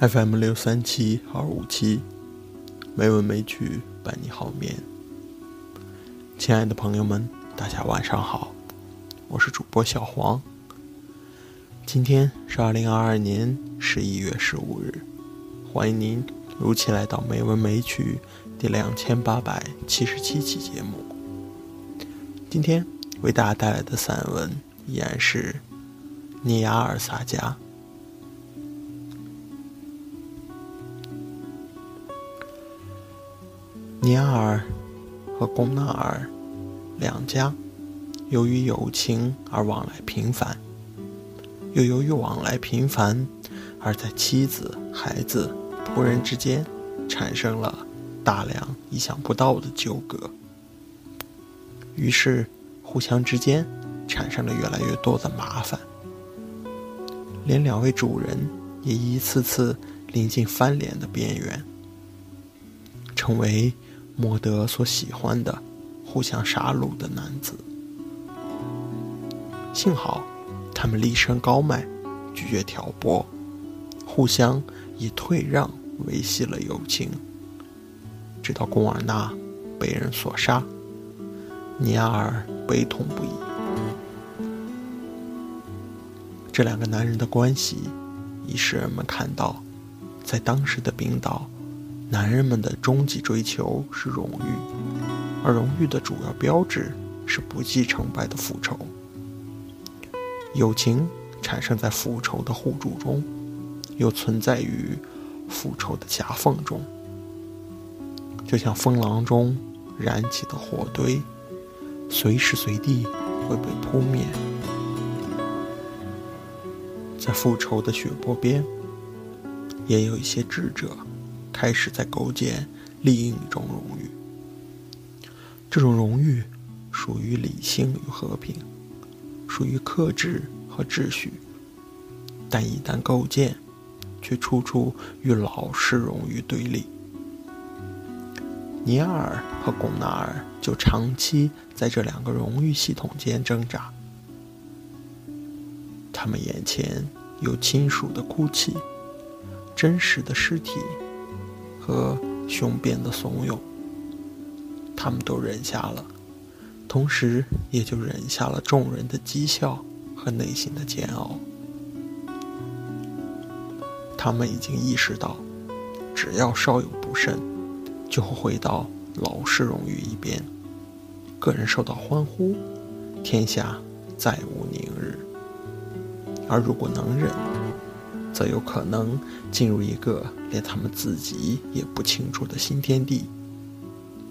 FM 六三七二五七，没文没曲伴你好眠。亲爱的朋友们，大家晚上好，我是主播小黄。今天是二零二二年十一月十五日，欢迎您如期来到美文美曲第两千八百七十七期节目。今天为大家带来的散文依然是尼亚尔萨加。尼尔和贡纳尔两家，由于友情而往来频繁，又由于往来频繁，而在妻子、孩子、仆人之间产生了大量意想不到的纠葛。于是，互相之间产生了越来越多的麻烦，连两位主人也一次次临近翻脸的边缘，成为。莫德所喜欢的、互相杀戮的男子。幸好，他们厉声高迈，拒绝挑拨，互相以退让维系了友情。直到贡尔纳被人所杀，尼亚尔悲痛不已。这两个男人的关系，已使人们看到，在当时的冰岛。男人们的终极追求是荣誉，而荣誉的主要标志是不计成败的复仇。友情产生在复仇的互助中，又存在于复仇的夹缝中，就像风浪中燃起的火堆，随时随地会被扑灭。在复仇的血泊边，也有一些智者。开始在构建另一种荣誉，这种荣誉属于理性与和平，属于克制和秩序，但一旦构建，却处处与老式荣誉对立。尼尔和贡纳尔就长期在这两个荣誉系统间挣扎，他们眼前有亲属的哭泣，真实的尸体。和雄辩的怂恿，他们都忍下了，同时也就忍下了众人的讥笑和内心的煎熬。他们已经意识到，只要稍有不慎，就会回到老式荣誉一边，个人受到欢呼，天下再无宁日。而如果能忍，则有可能进入一个连他们自己也不清楚的新天地，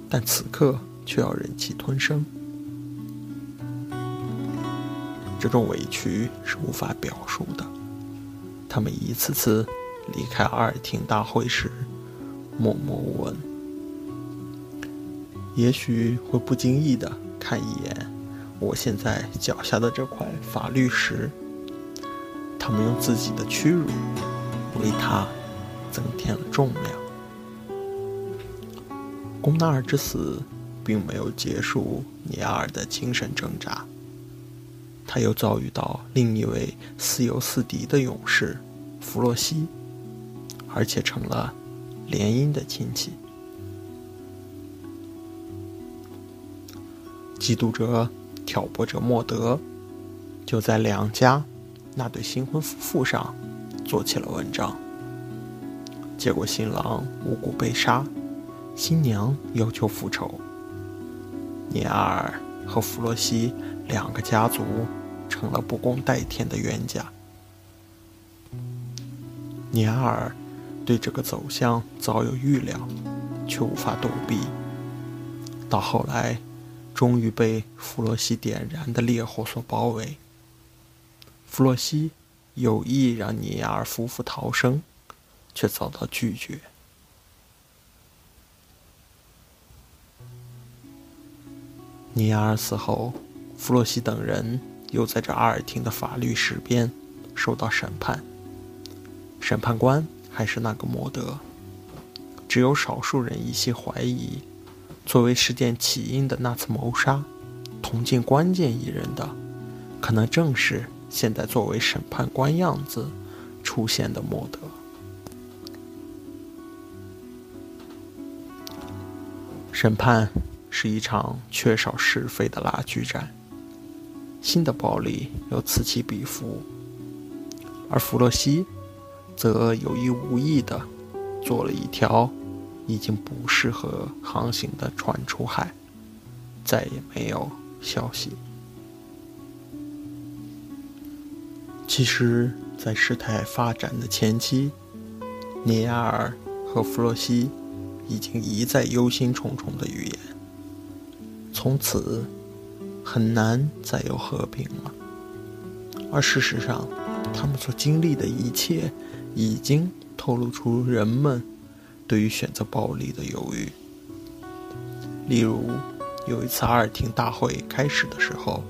但此刻却要忍气吞声。这种委屈是无法表述的。他们一次次离开阿尔廷大会时，默默无闻，也许会不经意的看一眼我现在脚下的这块法律石。我们用自己的屈辱为他增添了重量。贡纳尔之死并没有结束尼亚尔的精神挣扎，他又遭遇到另一位似友似敌的勇士弗洛西，而且成了联姻的亲戚。嫉妒者、挑拨者莫德就在两家。那对新婚夫妇上做起了文章，结果新郎无辜被杀，新娘要求复仇。尼尔和弗洛西两个家族成了不共戴天的冤家。尼尔对这个走向早有预料，却无法躲避。到后来，终于被弗洛西点燃的烈火所包围。弗洛西有意让尼亚尔夫妇逃生，却遭到拒绝。尼亚尔死后，弗洛西等人又在这阿尔廷的法律石边受到审判。审判官还是那个莫德。只有少数人一些怀疑，作为事件起因的那次谋杀，同进关键一人的，可能正是。现在作为审判官样子出现的莫德审判是一场缺少是非的拉锯战，新的暴力又此起彼伏，而弗洛西则有意无意的做了一条已经不适合航行的船出海，再也没有消息。其实，在事态发展的前期，尼亚尔和弗洛西已经一再忧心忡忡的预言：从此很难再有和平了。而事实上，他们所经历的一切，已经透露出人们对于选择暴力的犹豫。例如，有一次阿尔廷大会开始的时候，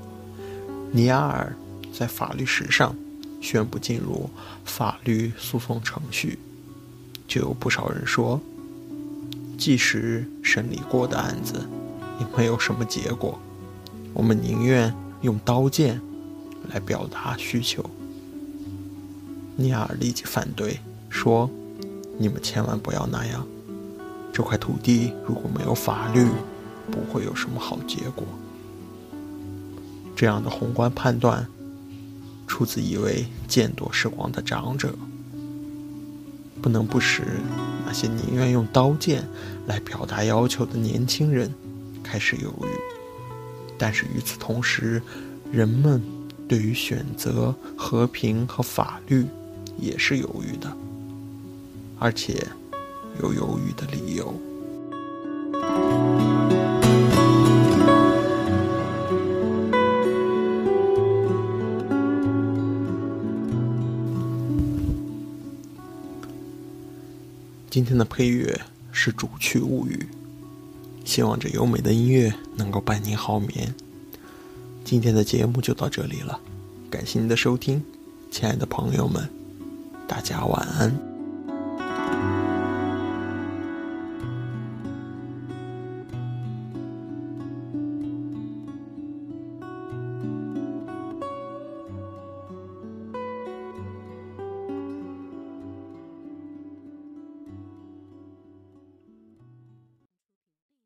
尼亚尔在法律史上。宣布进入法律诉讼程序，就有不少人说，即使审理过的案子，也没有什么结果，我们宁愿用刀剑来表达需求。尼尔立即反对，说：“你们千万不要那样，这块土地如果没有法律，不会有什么好结果。”这样的宏观判断。出自一位见多识广的长者，不能不使那些宁愿用刀剑来表达要求的年轻人开始犹豫。但是与此同时，人们对于选择和平和法律也是犹豫的，而且有犹豫的理由。今天的配乐是《主曲物语》，希望这优美的音乐能够伴您好眠。今天的节目就到这里了，感谢您的收听，亲爱的朋友们，大家晚安。